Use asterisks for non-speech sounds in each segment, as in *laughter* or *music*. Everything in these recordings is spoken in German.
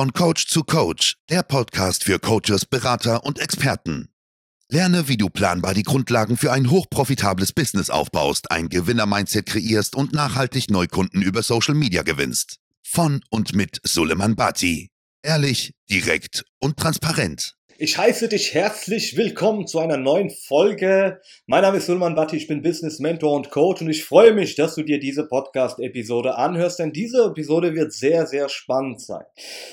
Von Coach zu Coach, der Podcast für Coaches, Berater und Experten. Lerne, wie du planbar die Grundlagen für ein hochprofitables Business aufbaust, ein Gewinner-Mindset kreierst und nachhaltig Neukunden über Social Media gewinnst. Von und mit Suleiman Bati. Ehrlich, direkt und transparent. Ich heiße dich herzlich willkommen zu einer neuen Folge. Mein Name ist Sulman Batti, ich bin Business Mentor und Coach und ich freue mich, dass du dir diese Podcast-Episode anhörst, denn diese Episode wird sehr, sehr spannend sein.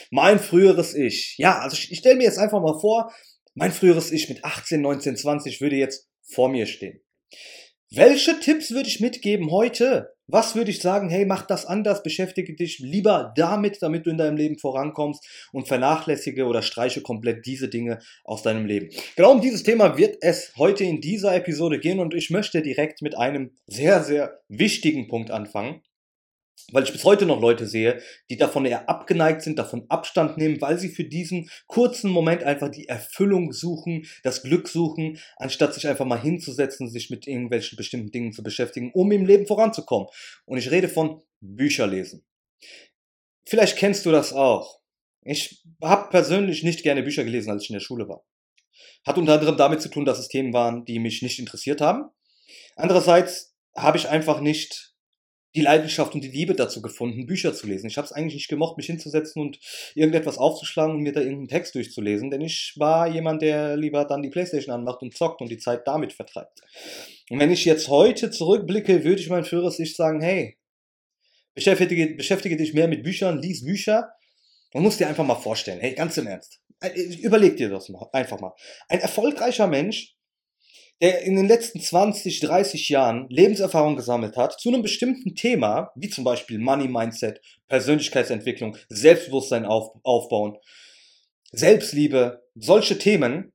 Mein früheres Ich. Ja, also ich, ich stelle mir jetzt einfach mal vor, mein früheres Ich mit 18, 19, 20 würde jetzt vor mir stehen. Welche Tipps würde ich mitgeben heute? Was würde ich sagen? Hey, mach das anders, beschäftige dich lieber damit, damit du in deinem Leben vorankommst und vernachlässige oder streiche komplett diese Dinge aus deinem Leben. Genau um dieses Thema wird es heute in dieser Episode gehen und ich möchte direkt mit einem sehr, sehr wichtigen Punkt anfangen weil ich bis heute noch Leute sehe, die davon eher abgeneigt sind, davon Abstand nehmen, weil sie für diesen kurzen Moment einfach die Erfüllung suchen, das Glück suchen, anstatt sich einfach mal hinzusetzen, sich mit irgendwelchen bestimmten Dingen zu beschäftigen, um im Leben voranzukommen. Und ich rede von Bücher lesen. Vielleicht kennst du das auch. Ich habe persönlich nicht gerne Bücher gelesen, als ich in der Schule war. Hat unter anderem damit zu tun, dass es Themen waren, die mich nicht interessiert haben. Andererseits habe ich einfach nicht die Leidenschaft und die Liebe dazu gefunden, Bücher zu lesen. Ich habe es eigentlich nicht gemocht, mich hinzusetzen und irgendetwas aufzuschlagen und mir da irgendeinen Text durchzulesen, denn ich war jemand, der lieber dann die Playstation anmacht und zockt und die Zeit damit vertreibt. Und wenn ich jetzt heute zurückblicke, würde ich mein früheres Ich sagen, hey, beschäftige, beschäftige dich mehr mit Büchern, lies Bücher und musst dir einfach mal vorstellen, hey, ganz im Ernst, äh, überleg dir das mal, einfach mal. Ein erfolgreicher Mensch der in den letzten 20, 30 Jahren Lebenserfahrung gesammelt hat zu einem bestimmten Thema, wie zum Beispiel Money Mindset, Persönlichkeitsentwicklung, Selbstbewusstsein auf, aufbauen, Selbstliebe, solche Themen,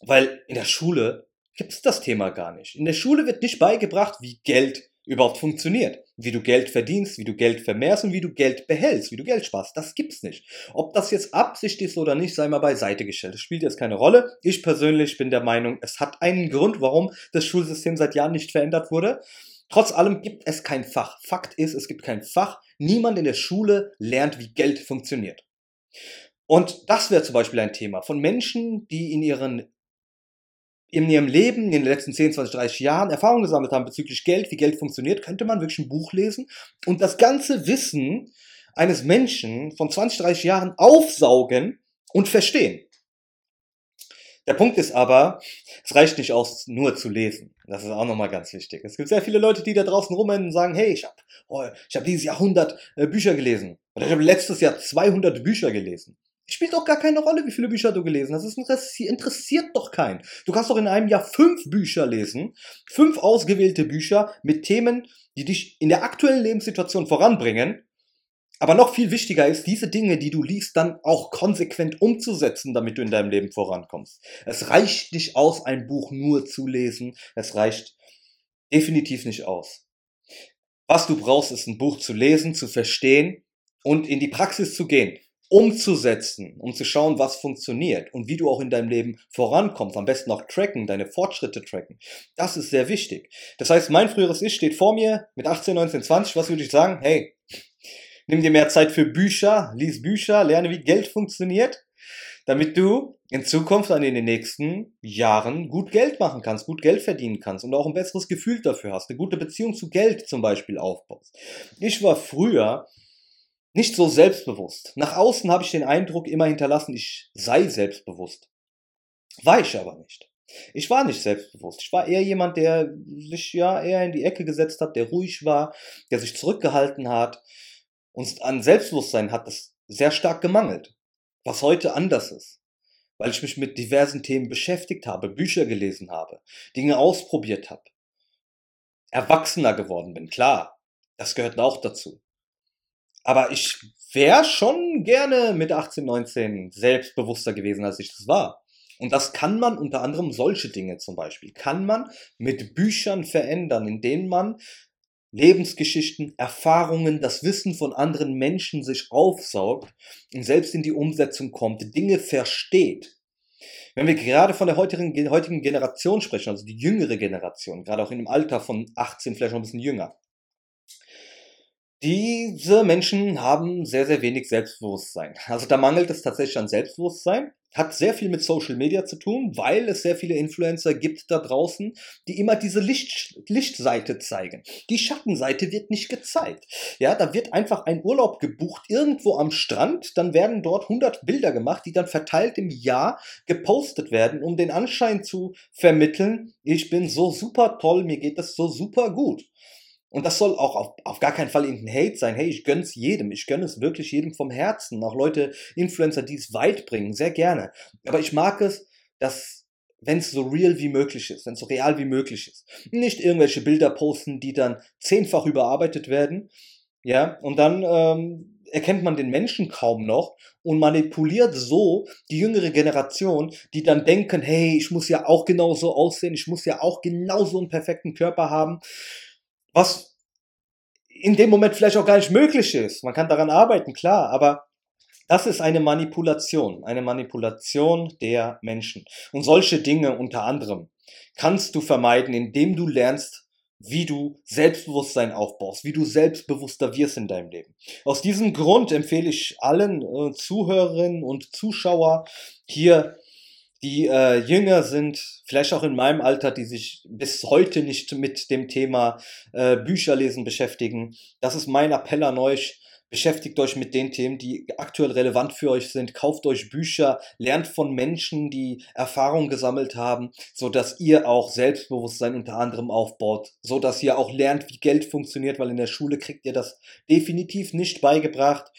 weil in der Schule gibt es das Thema gar nicht. In der Schule wird nicht beigebracht, wie Geld überhaupt funktioniert. Wie du Geld verdienst, wie du Geld vermehrst und wie du Geld behältst, wie du Geld sparst. Das gibt's nicht. Ob das jetzt Absicht ist oder nicht, sei mal beiseite gestellt. Das spielt jetzt keine Rolle. Ich persönlich bin der Meinung, es hat einen Grund, warum das Schulsystem seit Jahren nicht verändert wurde. Trotz allem gibt es kein Fach. Fakt ist, es gibt kein Fach. Niemand in der Schule lernt, wie Geld funktioniert. Und das wäre zum Beispiel ein Thema von Menschen, die in ihren in ihrem Leben in den letzten 10, 20, 30 Jahren Erfahrung gesammelt haben bezüglich Geld, wie Geld funktioniert, könnte man wirklich ein Buch lesen und das ganze Wissen eines Menschen von 20, 30 Jahren aufsaugen und verstehen. Der Punkt ist aber, es reicht nicht aus, nur zu lesen. Das ist auch nochmal ganz wichtig. Es gibt sehr viele Leute, die da draußen rumrennen und sagen, hey, ich habe oh, hab dieses Jahr 100 äh, Bücher gelesen. Oder ich habe letztes Jahr 200 Bücher gelesen. Spielt doch gar keine Rolle, wie viele Bücher du gelesen hast. Das interessiert doch keinen. Du kannst doch in einem Jahr fünf Bücher lesen, fünf ausgewählte Bücher mit Themen, die dich in der aktuellen Lebenssituation voranbringen. Aber noch viel wichtiger ist, diese Dinge, die du liest, dann auch konsequent umzusetzen, damit du in deinem Leben vorankommst. Es reicht nicht aus, ein Buch nur zu lesen. Es reicht definitiv nicht aus. Was du brauchst, ist ein Buch zu lesen, zu verstehen und in die Praxis zu gehen umzusetzen, um zu schauen, was funktioniert und wie du auch in deinem Leben vorankommst. Am besten auch tracken, deine Fortschritte tracken. Das ist sehr wichtig. Das heißt, mein früheres Ich steht vor mir mit 18, 19, 20. Was würde ich sagen? Hey, nimm dir mehr Zeit für Bücher, lies Bücher, lerne, wie Geld funktioniert, damit du in Zukunft dann in den nächsten Jahren gut Geld machen kannst, gut Geld verdienen kannst und auch ein besseres Gefühl dafür hast, eine gute Beziehung zu Geld zum Beispiel aufbaust. Ich war früher nicht so selbstbewusst. Nach außen habe ich den Eindruck immer hinterlassen, ich sei selbstbewusst. War ich aber nicht. Ich war nicht selbstbewusst. Ich war eher jemand, der sich ja eher in die Ecke gesetzt hat, der ruhig war, der sich zurückgehalten hat. Und an Selbstbewusstsein hat es sehr stark gemangelt. Was heute anders ist. Weil ich mich mit diversen Themen beschäftigt habe, Bücher gelesen habe, Dinge ausprobiert habe. Erwachsener geworden bin, klar. Das gehört auch dazu. Aber ich wäre schon gerne mit 18, 19 selbstbewusster gewesen, als ich das war. Und das kann man unter anderem solche Dinge zum Beispiel, kann man mit Büchern verändern, in denen man Lebensgeschichten, Erfahrungen, das Wissen von anderen Menschen sich aufsaugt und selbst in die Umsetzung kommt, Dinge versteht. Wenn wir gerade von der heutigen, heutigen Generation sprechen, also die jüngere Generation, gerade auch in dem Alter von 18, vielleicht noch ein bisschen jünger, Diese Menschen haben sehr, sehr wenig Selbstbewusstsein. Also da mangelt es tatsächlich an Selbstbewusstsein. Hat sehr viel mit Social Media zu tun, weil es sehr viele Influencer gibt da draußen, die immer diese Licht, Lichtseite zeigen. Die Schattenseite wird nicht gezeigt. Ja, da wird einfach ein Urlaub gebucht irgendwo am Strand, dann werden dort 100 Bilder gemacht, die dann verteilt im Jahr gepostet werden, um den Anschein zu vermitteln, ich bin so super toll, mir geht das so super gut. Und das soll auch auf, auf gar keinen Fall irgendein Hate sein. Hey, ich gönn's jedem. Ich gönne es wirklich jedem vom Herzen. Auch Leute, Influencer, die es weit bringen, sehr gerne. Aber ich mag es, dass, wenn es so real wie möglich ist, wenn es so real wie möglich ist, nicht irgendwelche Bilder posten, die dann zehnfach überarbeitet werden. Ja, und dann ähm, erkennt man den Menschen kaum noch und manipuliert so die jüngere Generation, die dann denken, hey, ich muss ja auch genauso aussehen, ich muss ja auch genauso einen perfekten Körper haben was in dem Moment vielleicht auch gar nicht möglich ist. Man kann daran arbeiten, klar, aber das ist eine Manipulation, eine Manipulation der Menschen. Und solche Dinge unter anderem kannst du vermeiden, indem du lernst, wie du Selbstbewusstsein aufbaust, wie du selbstbewusster wirst in deinem Leben. Aus diesem Grund empfehle ich allen äh, Zuhörerinnen und Zuschauer hier die äh, jünger sind, vielleicht auch in meinem Alter, die sich bis heute nicht mit dem Thema äh, Bücherlesen beschäftigen. Das ist mein Appell an euch. Beschäftigt euch mit den Themen, die aktuell relevant für euch sind. Kauft euch Bücher, lernt von Menschen, die Erfahrung gesammelt haben, so dass ihr auch Selbstbewusstsein unter anderem aufbaut, so dass ihr auch lernt, wie Geld funktioniert, weil in der Schule kriegt ihr das definitiv nicht beigebracht.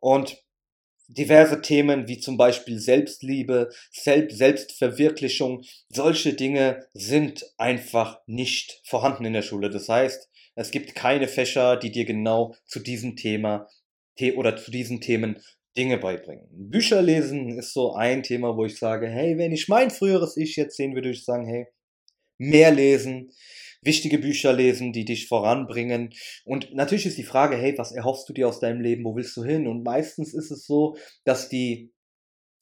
Und diverse Themen wie zum Beispiel Selbstliebe, Selb Selbstverwirklichung, solche Dinge sind einfach nicht vorhanden in der Schule. Das heißt, es gibt keine Fächer, die dir genau zu diesem Thema oder zu diesen Themen Dinge beibringen. Bücher lesen ist so ein Thema, wo ich sage, hey, wenn ich mein früheres Ich jetzt sehen würde, würde ich sagen, hey, mehr lesen, wichtige Bücher lesen, die dich voranbringen. Und natürlich ist die Frage, hey, was erhoffst du dir aus deinem Leben? Wo willst du hin? Und meistens ist es so, dass die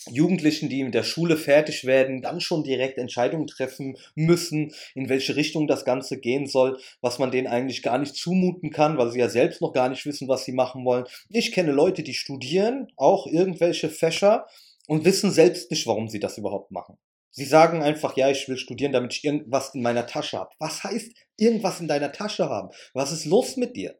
Jugendlichen, die in der Schule fertig werden, dann schon direkt Entscheidungen treffen müssen, in welche Richtung das Ganze gehen soll, was man denen eigentlich gar nicht zumuten kann, weil sie ja selbst noch gar nicht wissen, was sie machen wollen. Ich kenne Leute, die studieren, auch irgendwelche Fächer und wissen selbst nicht, warum sie das überhaupt machen. Sie sagen einfach, ja, ich will studieren, damit ich irgendwas in meiner Tasche habe. Was heißt irgendwas in deiner Tasche haben? Was ist los mit dir?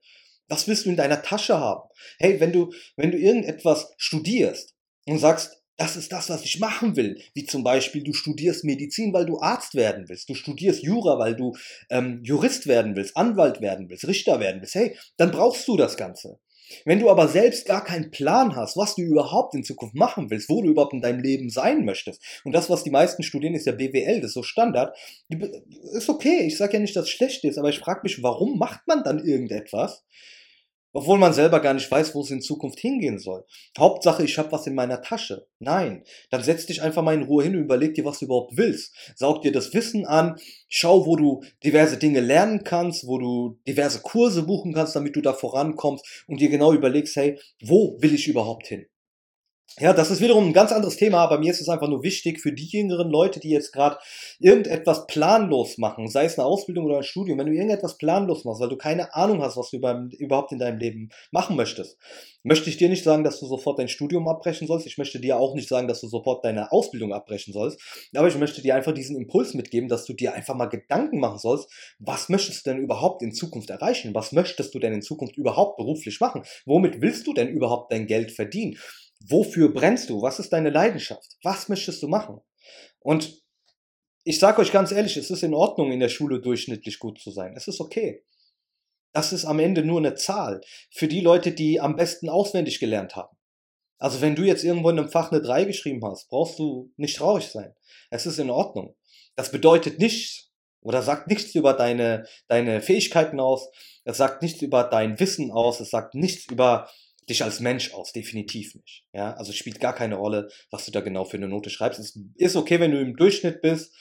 Was willst du in deiner Tasche haben? Hey, wenn du, wenn du irgendetwas studierst und sagst, das ist das, was ich machen will, wie zum Beispiel du studierst Medizin, weil du Arzt werden willst, du studierst Jura, weil du ähm, Jurist werden willst, Anwalt werden willst, Richter werden willst, hey, dann brauchst du das Ganze. Wenn du aber selbst gar keinen Plan hast, was du überhaupt in Zukunft machen willst, wo du überhaupt in deinem Leben sein möchtest, und das, was die meisten studieren, ist ja BWL, das ist so Standard, ist okay, ich sage ja nicht, dass es schlecht ist, aber ich frage mich, warum macht man dann irgendetwas, obwohl man selber gar nicht weiß, wo es in Zukunft hingehen soll. Hauptsache, ich habe was in meiner Tasche. Nein, dann setz dich einfach mal in Ruhe hin und überleg dir, was du überhaupt willst. Saug dir das Wissen an, schau, wo du diverse Dinge lernen kannst, wo du diverse Kurse buchen kannst, damit du da vorankommst und dir genau überlegst, hey, wo will ich überhaupt hin? Ja, das ist wiederum ein ganz anderes Thema, aber mir ist es einfach nur wichtig für die jüngeren Leute, die jetzt gerade irgendetwas planlos machen, sei es eine Ausbildung oder ein Studium, wenn du irgendetwas planlos machst, weil du keine Ahnung hast, was du beim, überhaupt in deinem Leben machen möchtest, möchte ich dir nicht sagen, dass du sofort dein Studium abbrechen sollst. Ich möchte dir auch nicht sagen, dass du sofort deine Ausbildung abbrechen sollst, aber ich möchte dir einfach diesen Impuls mitgeben, dass du dir einfach mal Gedanken machen sollst, was möchtest du denn überhaupt in Zukunft erreichen? Was möchtest du denn in Zukunft überhaupt beruflich machen? Womit willst du denn überhaupt dein Geld verdienen? Wofür brennst du? Was ist deine Leidenschaft? Was möchtest du machen? Und ich sage euch ganz ehrlich, es ist in Ordnung, in der Schule durchschnittlich gut zu sein. Es ist okay. Das ist am Ende nur eine Zahl für die Leute, die am besten auswendig gelernt haben. Also wenn du jetzt irgendwo in einem Fach eine 3 geschrieben hast, brauchst du nicht traurig sein. Es ist in Ordnung. Das bedeutet nichts oder sagt nichts über deine, deine Fähigkeiten aus. Es sagt nichts über dein Wissen aus. Es sagt nichts über dich als Mensch aus, definitiv nicht. Ja, also spielt gar keine Rolle, was du da genau für eine Note schreibst. Es ist okay, wenn du im Durchschnitt bist,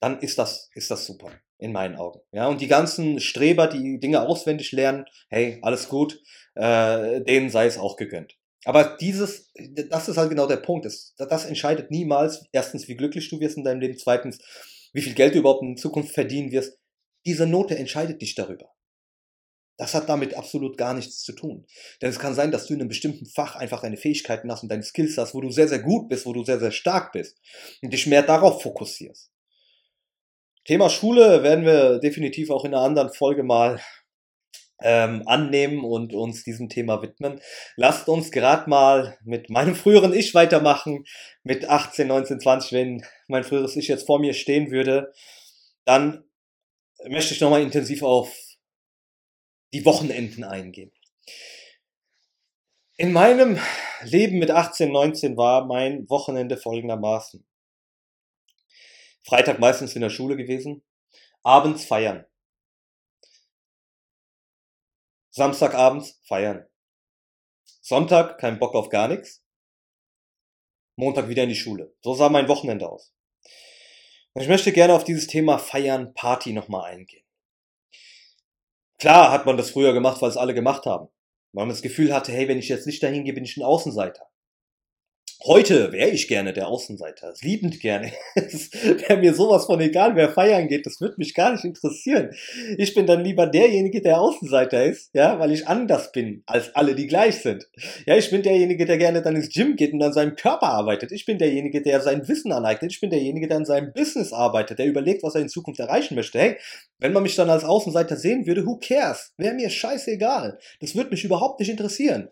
dann ist das, ist das super, in meinen Augen. Ja, und die ganzen Streber, die Dinge auswendig lernen, hey, alles gut, äh, denen sei es auch gegönnt. Aber dieses, das ist halt genau der Punkt. Das, das entscheidet niemals, erstens, wie glücklich du wirst in deinem Leben, zweitens, wie viel Geld du überhaupt in Zukunft verdienen wirst. Diese Note entscheidet nicht darüber. Das hat damit absolut gar nichts zu tun. Denn es kann sein, dass du in einem bestimmten Fach einfach deine Fähigkeiten hast und deine Skills hast, wo du sehr, sehr gut bist, wo du sehr, sehr stark bist und dich mehr darauf fokussierst. Thema Schule werden wir definitiv auch in einer anderen Folge mal ähm, annehmen und uns diesem Thema widmen. Lasst uns gerade mal mit meinem früheren Ich weitermachen, mit 18, 19, 20, wenn mein früheres Ich jetzt vor mir stehen würde, dann möchte ich nochmal intensiv auf die Wochenenden eingehen. In meinem Leben mit 18, 19 war mein Wochenende folgendermaßen. Freitag meistens in der Schule gewesen, abends feiern. Samstagabends feiern. Sonntag kein Bock auf gar nichts. Montag wieder in die Schule. So sah mein Wochenende aus. Und ich möchte gerne auf dieses Thema Feiern, Party nochmal eingehen. Klar hat man das früher gemacht, weil es alle gemacht haben. Weil man das Gefühl hatte, hey, wenn ich jetzt nicht dahin gehe, bin ich ein Außenseiter. Heute wäre ich gerne der Außenseiter, liebend gerne. *laughs* Es wäre mir sowas von egal, wer feiern geht, das würde mich gar nicht interessieren. Ich bin dann lieber derjenige, der Außenseiter ist, ja, weil ich anders bin als alle, die gleich sind. Ja, ich bin derjenige, der gerne dann ins Gym geht und an seinem Körper arbeitet. Ich bin derjenige, der sein Wissen aneignet. Ich bin derjenige, der an seinem Business arbeitet, der überlegt, was er in Zukunft erreichen möchte. Hey, wenn man mich dann als Außenseiter sehen würde, who cares? Wäre mir scheißegal. Das würde mich überhaupt nicht interessieren.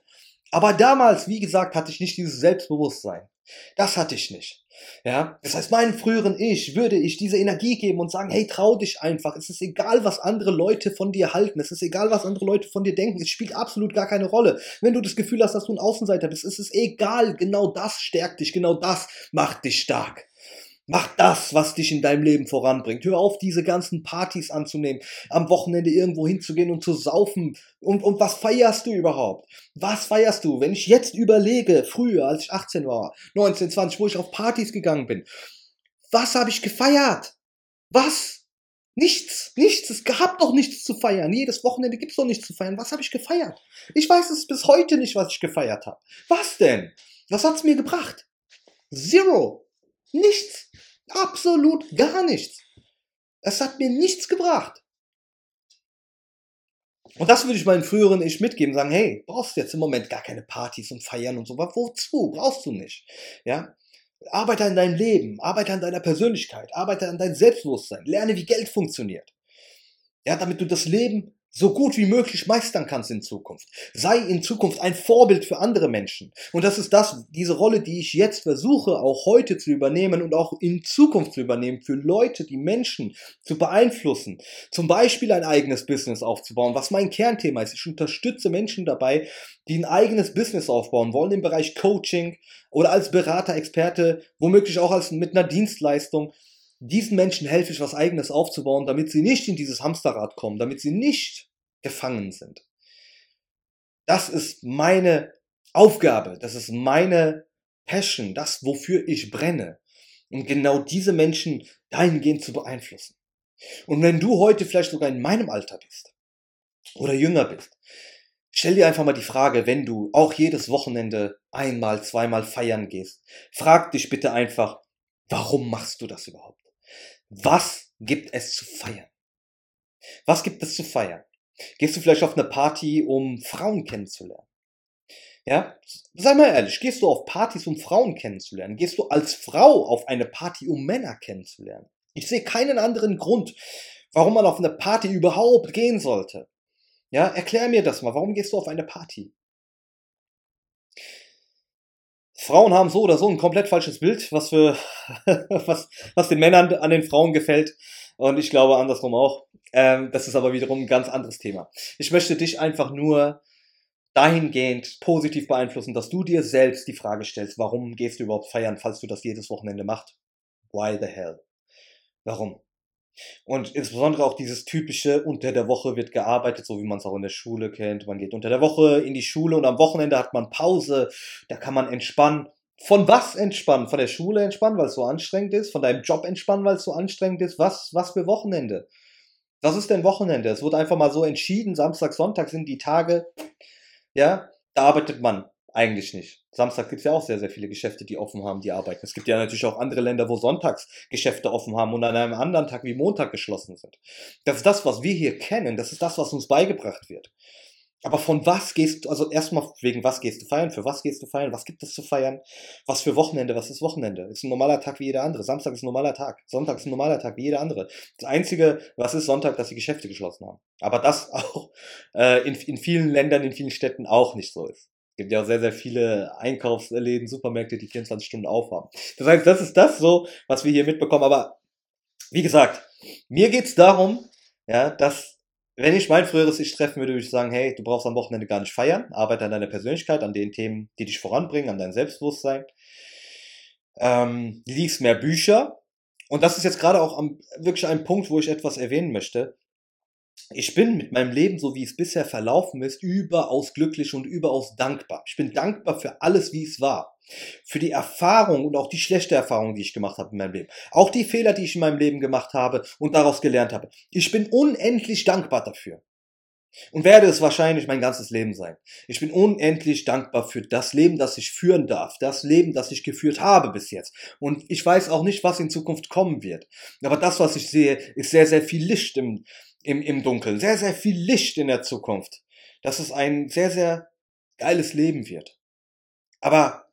Aber damals, wie gesagt, hatte ich nicht dieses Selbstbewusstsein. Das hatte ich nicht. Ja, das heißt, meinem früheren Ich würde ich diese Energie geben und sagen, hey, trau dich einfach. Es ist egal, was andere Leute von dir halten. Es ist egal, was andere Leute von dir denken. Es spielt absolut gar keine Rolle. Wenn du das Gefühl hast, dass du ein Außenseiter bist, ist es egal. Genau das stärkt dich. Genau das macht dich stark. Mach das, was dich in deinem Leben voranbringt. Hör auf, diese ganzen Partys anzunehmen, am Wochenende irgendwo hinzugehen und zu saufen. Und, und was feierst du überhaupt? Was feierst du? Wenn ich jetzt überlege, früher, als ich 18 war, 19, 20, wo ich auf Partys gegangen bin, was habe ich gefeiert? Was? Nichts, nichts. Es gab doch nichts zu feiern. Jedes Wochenende gibt es doch nichts zu feiern. Was habe ich gefeiert? Ich weiß es bis heute nicht, was ich gefeiert habe. Was denn? Was hat's mir gebracht? Zero. Nichts. Absolut gar nichts. Es hat mir nichts gebracht. Und das würde ich meinen früheren Ich mitgeben, sagen, hey, brauchst du jetzt im Moment gar keine Partys und Feiern und so, wozu? Brauchst du nicht. Ja? Arbeite an deinem Leben, arbeite an deiner Persönlichkeit, arbeite an deinem Selbstbewusstsein, lerne, wie Geld funktioniert. Ja, damit du das Leben so gut wie möglich meistern kannst in Zukunft. Sei in Zukunft ein Vorbild für andere Menschen. Und das ist das, diese Rolle, die ich jetzt versuche, auch heute zu übernehmen und auch in Zukunft zu übernehmen, für Leute, die Menschen zu beeinflussen. Zum Beispiel ein eigenes Business aufzubauen, was mein Kernthema ist. Ich unterstütze Menschen dabei, die ein eigenes Business aufbauen wollen im Bereich Coaching oder als Berater, Experte, womöglich auch als mit einer Dienstleistung diesen Menschen helfe ich, was eigenes aufzubauen, damit sie nicht in dieses Hamsterrad kommen, damit sie nicht gefangen sind. Das ist meine Aufgabe, das ist meine Passion, das, wofür ich brenne. Und genau diese Menschen dahingehend zu beeinflussen. Und wenn du heute vielleicht sogar in meinem Alter bist oder jünger bist, stell dir einfach mal die Frage, wenn du auch jedes Wochenende einmal, zweimal feiern gehst, frag dich bitte einfach, warum machst du das überhaupt? Was gibt es zu feiern? Was gibt es zu feiern? Gehst du vielleicht auf eine Party, um Frauen kennenzulernen? Ja, sei mal ehrlich, gehst du auf Partys, um Frauen kennenzulernen? Gehst du als Frau auf eine Party, um Männer kennenzulernen? Ich sehe keinen anderen Grund, warum man auf eine Party überhaupt gehen sollte. Ja, erklär mir das mal. Warum gehst du auf eine Party? Frauen haben so oder so ein komplett falsches Bild, was für *laughs* was, was den Männern an den Frauen gefällt. Und ich glaube andersrum auch. Ähm, das ist aber wiederum ein ganz anderes Thema. Ich möchte dich einfach nur dahingehend positiv beeinflussen, dass du dir selbst die Frage stellst, warum gehst du überhaupt feiern, falls du das jedes Wochenende machst? Why the hell? Warum? Und insbesondere auch dieses typische, unter der Woche wird gearbeitet, so wie man es auch in der Schule kennt. Man geht unter der Woche in die Schule und am Wochenende hat man Pause, da kann man entspannen. Von was entspannen? Von der Schule entspannen, weil es so anstrengend ist? Von deinem Job entspannen, weil es so anstrengend ist? Was, was für Wochenende? Was ist denn Wochenende? Es wird einfach mal so entschieden, Samstag, Sonntag sind die Tage, ja, da arbeitet man Eigentlich nicht. Samstag gibt es ja auch sehr, sehr viele Geschäfte, die offen haben, die arbeiten. Es gibt ja natürlich auch andere Länder, wo sonntags Geschäfte offen haben und an einem anderen Tag wie Montag geschlossen sind. Das ist das, was wir hier kennen. Das ist das, was uns beigebracht wird. Aber von was gehst du, also erstmal wegen was gehst du feiern, für was gehst du feiern, was gibt es zu feiern, was für Wochenende, was ist Wochenende? Ist ein normaler Tag wie jeder andere. Samstag ist ein normaler Tag. Sonntag ist ein normaler Tag wie jeder andere. Das Einzige, was ist Sonntag, dass die Geschäfte geschlossen haben. Aber das *laughs* auch äh, in, in vielen Ländern, in vielen Städten auch nicht so ist. Es gibt ja auch sehr, sehr viele Einkaufsläden, Supermärkte, die 24 Stunden aufhaben. Das heißt, das ist das so, was wir hier mitbekommen. Aber wie gesagt, mir geht's darum, ja, dass wenn ich mein früheres Ich treffen würde, würde ich sagen, hey, du brauchst am Wochenende gar nicht feiern, arbeite an deiner Persönlichkeit, an den Themen, die dich voranbringen, an dein Selbstbewusstsein. Ähm, lies mehr Bücher. Und das ist jetzt gerade auch am, wirklich ein Punkt, wo ich etwas erwähnen möchte. Ich bin mit meinem Leben, so wie es bisher verlaufen ist, überaus glücklich und überaus dankbar. Ich bin dankbar für alles, wie es war für die Erfahrung und auch die schlechte Erfahrung, die ich gemacht habe in meinem Leben. Auch die Fehler, die ich in meinem Leben gemacht habe und daraus gelernt habe. Ich bin unendlich dankbar dafür. Und werde es wahrscheinlich mein ganzes Leben sein. Ich bin unendlich dankbar für das Leben, das ich führen darf, das Leben, das ich geführt habe bis jetzt. Und ich weiß auch nicht, was in Zukunft kommen wird. Aber das, was ich sehe, ist sehr, sehr viel Licht im, im, im Dunkeln, sehr, sehr viel Licht in der Zukunft. Dass es ein sehr, sehr geiles Leben wird. Aber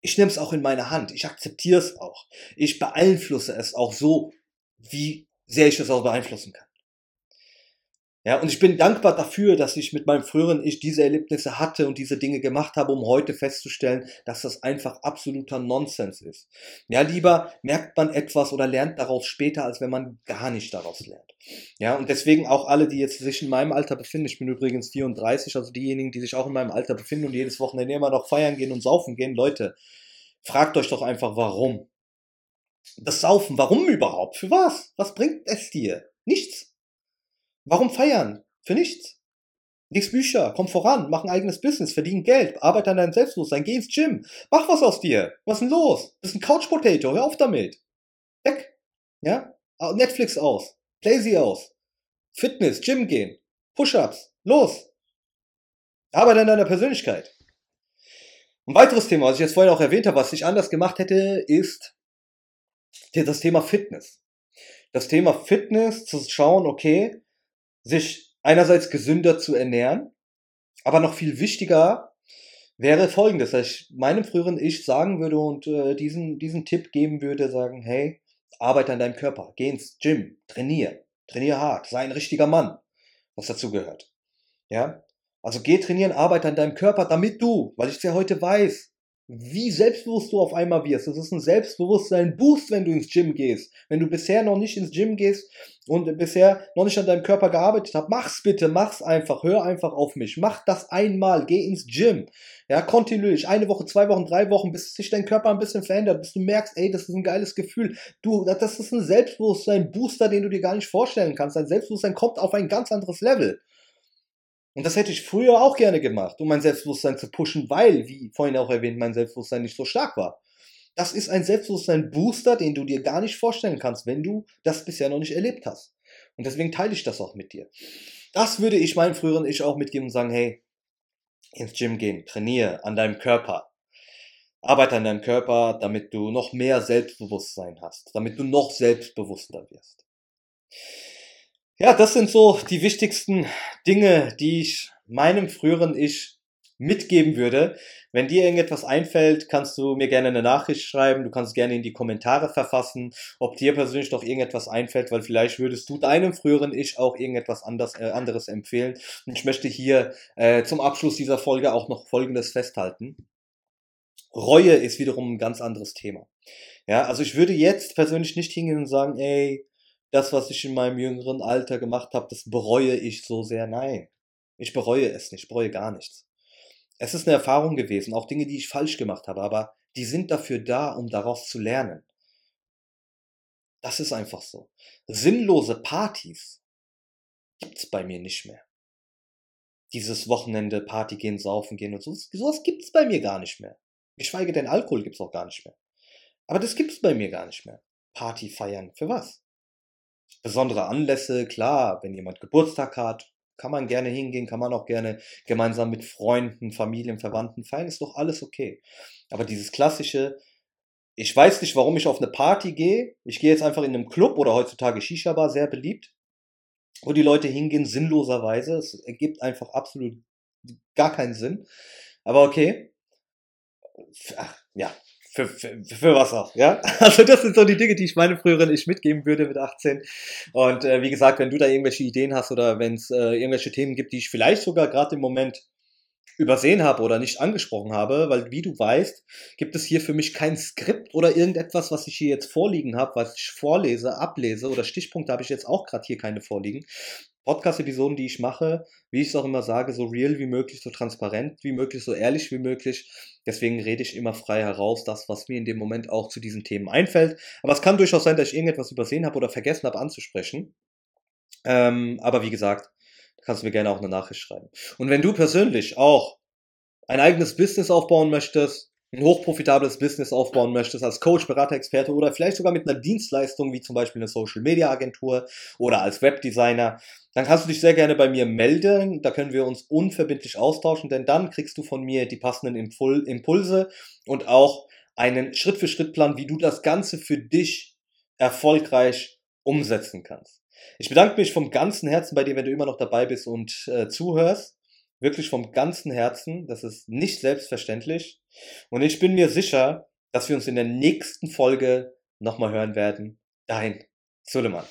ich nehme es auch in meine Hand. Ich akzeptiere es auch. Ich beeinflusse es auch so, wie sehr ich es auch beeinflussen kann. Ja, und ich bin dankbar dafür, dass ich mit meinem früheren Ich diese Erlebnisse hatte und diese Dinge gemacht habe, um heute festzustellen, dass das einfach absoluter Nonsens ist. Ja, lieber merkt man etwas oder lernt daraus später, als wenn man gar nicht daraus lernt. Ja, und deswegen auch alle, die jetzt sich in meinem Alter befinden, ich bin übrigens 34, also diejenigen, die sich auch in meinem Alter befinden und jedes Wochenende immer noch feiern gehen und saufen gehen, Leute, fragt euch doch einfach, warum. Das Saufen, warum überhaupt? Für was? Was bringt es dir? Nichts. Warum feiern? Für nichts. Lies Bücher, komm voran, mach ein eigenes Business, verdien Geld, arbeite an deinem Selbstbewusstsein, geh ins Gym, mach was aus dir. Was ist denn los? Bist ein Couch Potato, hör auf damit. Weg. Ja? Netflix aus, Playsy aus, Fitness, Gym gehen, Push-ups, los. Arbeite an deiner Persönlichkeit. Ein weiteres Thema, was ich jetzt vorhin auch erwähnt habe, was ich anders gemacht hätte, ist das Thema Fitness. Das Thema Fitness, zu schauen, okay, sich einerseits gesünder zu ernähren, aber noch viel wichtiger wäre folgendes, dass ich meinem früheren Ich sagen würde und äh, diesen, diesen Tipp geben würde, sagen, hey, arbeite an deinem Körper, geh ins Gym, trainier, trainier hart, sei ein richtiger Mann, was dazu gehört. Ja? Also geh trainieren, arbeite an deinem Körper, damit du, weil ich es ja heute weiß, wie selbstbewusst du auf einmal wirst. Das ist ein Selbstbewusstsein-Boost, wenn du ins Gym gehst. Wenn du bisher noch nicht ins Gym gehst und bisher noch nicht an deinem Körper gearbeitet hast, mach's bitte, mach's einfach, hör einfach auf mich. Mach das einmal, geh ins Gym. Ja, kontinuierlich, eine Woche, zwei Wochen, drei Wochen, bis sich dein Körper ein bisschen verändert, bis du merkst, ey, das ist ein geiles Gefühl. Du, das ist ein Selbstbewusstsein-Booster, den du dir gar nicht vorstellen kannst. Dein Selbstbewusstsein kommt auf ein ganz anderes Level. Und das hätte ich früher auch gerne gemacht, um mein Selbstbewusstsein zu pushen, weil, wie vorhin auch erwähnt, mein Selbstbewusstsein nicht so stark war. Das ist ein Selbstbewusstsein-Booster, den du dir gar nicht vorstellen kannst, wenn du das bisher noch nicht erlebt hast. Und deswegen teile ich das auch mit dir. Das würde ich meinem früheren Ich auch mitgeben und sagen, hey, ins Gym gehen, trainiere an deinem Körper. Arbeite an deinem Körper, damit du noch mehr Selbstbewusstsein hast, damit du noch selbstbewusster wirst. Ja, das sind so die wichtigsten Dinge, die ich meinem früheren Ich mitgeben würde. Wenn dir irgendetwas einfällt, kannst du mir gerne eine Nachricht schreiben. Du kannst gerne in die Kommentare verfassen, ob dir persönlich noch irgendetwas einfällt, weil vielleicht würdest du deinem früheren Ich auch irgendetwas anders, äh, anderes empfehlen. Und ich möchte hier äh, zum Abschluss dieser Folge auch noch Folgendes festhalten. Reue ist wiederum ein ganz anderes Thema. Ja, also ich würde jetzt persönlich nicht hingehen und sagen, ey, das, was ich in meinem jüngeren Alter gemacht habe, das bereue ich so sehr. Nein, ich bereue es nicht, ich bereue gar nichts. Es ist eine Erfahrung gewesen, auch Dinge, die ich falsch gemacht habe, aber die sind dafür da, um daraus zu lernen. Das ist einfach so. Sinnlose Partys gibt's bei mir nicht mehr. Dieses Wochenende Party gehen, saufen gehen und so, sowas gibt's bei mir gar nicht mehr. Geschweige denn Alkohol gibt's auch gar nicht mehr. Aber das gibt's bei mir gar nicht mehr. Party feiern. Für was? Besondere Anlässe, klar, wenn jemand Geburtstag hat, kann man gerne hingehen, kann man auch gerne gemeinsam mit Freunden, Familien, Verwandten feiern, ist doch alles okay. Aber dieses klassische, ich weiß nicht, warum ich auf eine Party gehe, ich gehe jetzt einfach in einem Club oder heutzutage Shisha-Bar, sehr beliebt, wo die Leute hingehen, sinnloserweise, es ergibt einfach absolut gar keinen Sinn. Aber okay. Ach, ja, für, für, für was auch, ja. *laughs* Also das sind so die Dinge, die ich meine früheren ich mitgeben würde mit 18. Und äh, wie gesagt, wenn du da irgendwelche Ideen hast oder wenn es äh, irgendwelche Themen gibt, die ich vielleicht sogar gerade im Moment übersehen habe oder nicht angesprochen habe, weil wie du weißt, gibt es hier für mich kein Skript oder irgendetwas, was ich hier jetzt vorliegen habe, was ich vorlese, ablese oder Stichpunkte habe ich jetzt auch gerade hier keine vorliegen. Podcast-Episoden, die ich mache, wie ich es auch immer sage, so real wie möglich, so transparent wie möglich, so ehrlich wie möglich. Deswegen rede ich immer frei heraus, das, was mir in dem Moment auch zu diesen Themen einfällt. Aber es kann durchaus sein, dass ich irgendetwas übersehen habe oder vergessen habe anzusprechen. Ähm, aber wie gesagt, kannst du mir gerne auch eine Nachricht schreiben. Und wenn du persönlich auch ein eigenes Business aufbauen möchtest, ein hochprofitables Business aufbauen möchtest als Coach, Berater, Experte oder vielleicht sogar mit einer Dienstleistung wie zum Beispiel eine Social Media Agentur oder als Webdesigner, dann kannst du dich sehr gerne bei mir melden. Da können wir uns unverbindlich austauschen, denn dann kriegst du von mir die passenden Impul Impulse und auch einen Schritt-für-Schritt-Plan, wie du das Ganze für dich erfolgreich umsetzen kannst. Ich bedanke mich vom ganzen Herzen bei dir, wenn du immer noch dabei bist und äh, zuhörst. Wirklich vom ganzen Herzen. Das ist nicht selbstverständlich. Und ich bin mir sicher, dass wir uns in der nächsten Folge nochmal hören werden. Dein Suleiman.